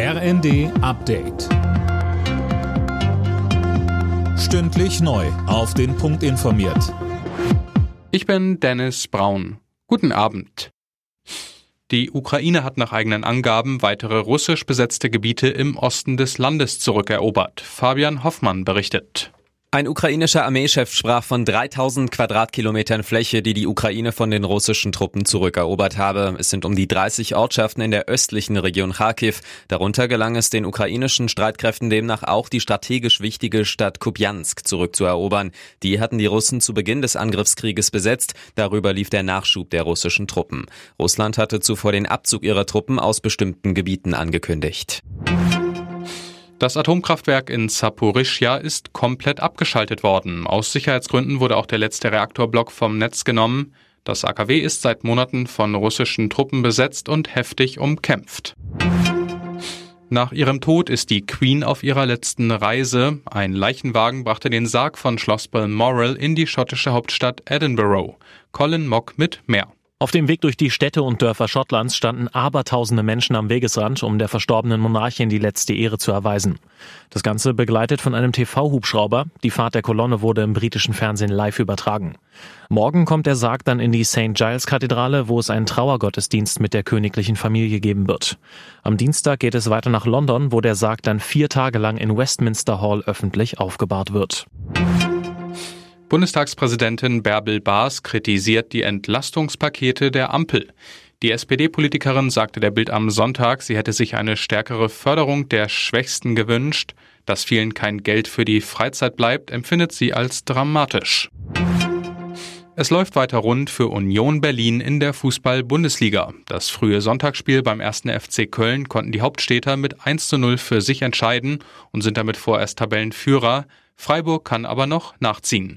RND Update. Stündlich neu. Auf den Punkt informiert. Ich bin Dennis Braun. Guten Abend. Die Ukraine hat nach eigenen Angaben weitere russisch besetzte Gebiete im Osten des Landes zurückerobert. Fabian Hoffmann berichtet. Ein ukrainischer Armeechef sprach von 3000 Quadratkilometern Fläche, die die Ukraine von den russischen Truppen zurückerobert habe. Es sind um die 30 Ortschaften in der östlichen Region Kharkiv. Darunter gelang es den ukrainischen Streitkräften demnach auch die strategisch wichtige Stadt Kupiansk zurückzuerobern. Die hatten die Russen zu Beginn des Angriffskrieges besetzt. Darüber lief der Nachschub der russischen Truppen. Russland hatte zuvor den Abzug ihrer Truppen aus bestimmten Gebieten angekündigt. Das Atomkraftwerk in Saporischja ist komplett abgeschaltet worden. Aus Sicherheitsgründen wurde auch der letzte Reaktorblock vom Netz genommen. Das AKW ist seit Monaten von russischen Truppen besetzt und heftig umkämpft. Nach ihrem Tod ist die Queen auf ihrer letzten Reise. Ein Leichenwagen brachte den Sarg von Schloss Balmoral in die schottische Hauptstadt Edinburgh. Colin Mock mit mehr. Auf dem Weg durch die Städte und Dörfer Schottlands standen abertausende Menschen am Wegesrand, um der verstorbenen Monarchin die letzte Ehre zu erweisen. Das Ganze begleitet von einem TV-Hubschrauber. Die Fahrt der Kolonne wurde im britischen Fernsehen live übertragen. Morgen kommt der Sarg dann in die St. Giles Kathedrale, wo es einen Trauergottesdienst mit der königlichen Familie geben wird. Am Dienstag geht es weiter nach London, wo der Sarg dann vier Tage lang in Westminster Hall öffentlich aufgebahrt wird. Bundestagspräsidentin Bärbel Baas kritisiert die Entlastungspakete der Ampel. Die SPD-Politikerin sagte der Bild am Sonntag, sie hätte sich eine stärkere Förderung der Schwächsten gewünscht. Dass vielen kein Geld für die Freizeit bleibt, empfindet sie als dramatisch. Es läuft weiter rund für Union Berlin in der Fußball-Bundesliga. Das frühe Sonntagsspiel beim 1. FC Köln konnten die Hauptstädter mit 1 zu 0 für sich entscheiden und sind damit vorerst Tabellenführer. Freiburg kann aber noch nachziehen.